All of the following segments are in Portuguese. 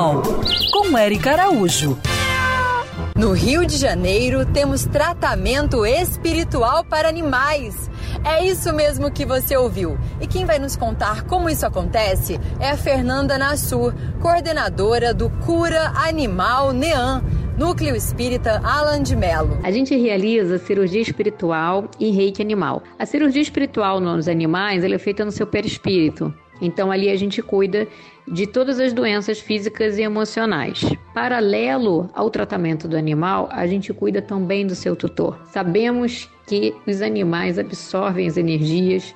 Animal, com Érica Araújo. No Rio de Janeiro, temos tratamento espiritual para animais. É isso mesmo que você ouviu. E quem vai nos contar como isso acontece é a Fernanda Nassur, coordenadora do Cura Animal NEAM. Núcleo Espírita Alan de Mello. A gente realiza cirurgia espiritual e reiki animal. A cirurgia espiritual nos animais é feita no seu perispírito. Então ali a gente cuida de todas as doenças físicas e emocionais. Paralelo ao tratamento do animal, a gente cuida também do seu tutor. Sabemos que os animais absorvem as energias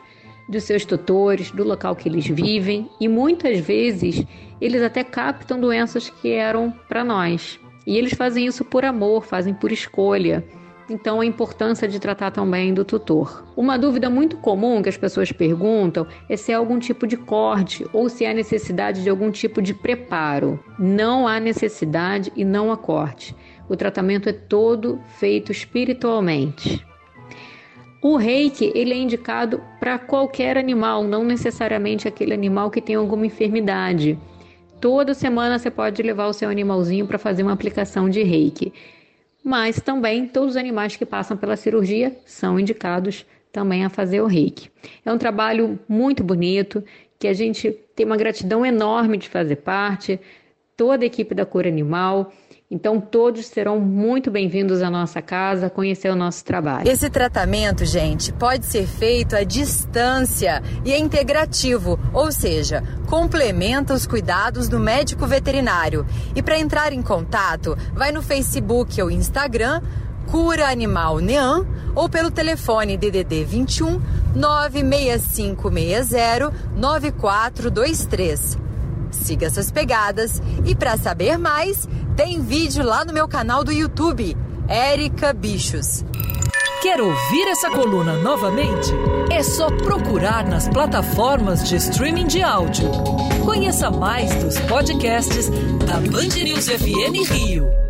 dos seus tutores, do local que eles vivem e muitas vezes eles até captam doenças que eram para nós. E eles fazem isso por amor, fazem por escolha. Então, a importância de tratar também do tutor. Uma dúvida muito comum que as pessoas perguntam é se há algum tipo de corte ou se há necessidade de algum tipo de preparo. Não há necessidade e não há corte. O tratamento é todo feito espiritualmente. O reiki ele é indicado para qualquer animal, não necessariamente aquele animal que tem alguma enfermidade. Toda semana você pode levar o seu animalzinho para fazer uma aplicação de reiki. Mas também todos os animais que passam pela cirurgia são indicados também a fazer o reiki. É um trabalho muito bonito, que a gente tem uma gratidão enorme de fazer parte, toda a equipe da Cura Animal. Então, todos serão muito bem-vindos à nossa casa, conhecer o nosso trabalho. Esse tratamento, gente, pode ser feito à distância e é integrativo, ou seja, complementa os cuidados do médico veterinário. E para entrar em contato, vai no Facebook ou Instagram, Cura Animal ou pelo telefone DDD 21 96560 9423. Siga suas pegadas e para saber mais, tem vídeo lá no meu canal do YouTube, Érica Bichos. Quer ouvir essa coluna novamente? É só procurar nas plataformas de streaming de áudio. Conheça mais dos podcasts da Band News FM Rio.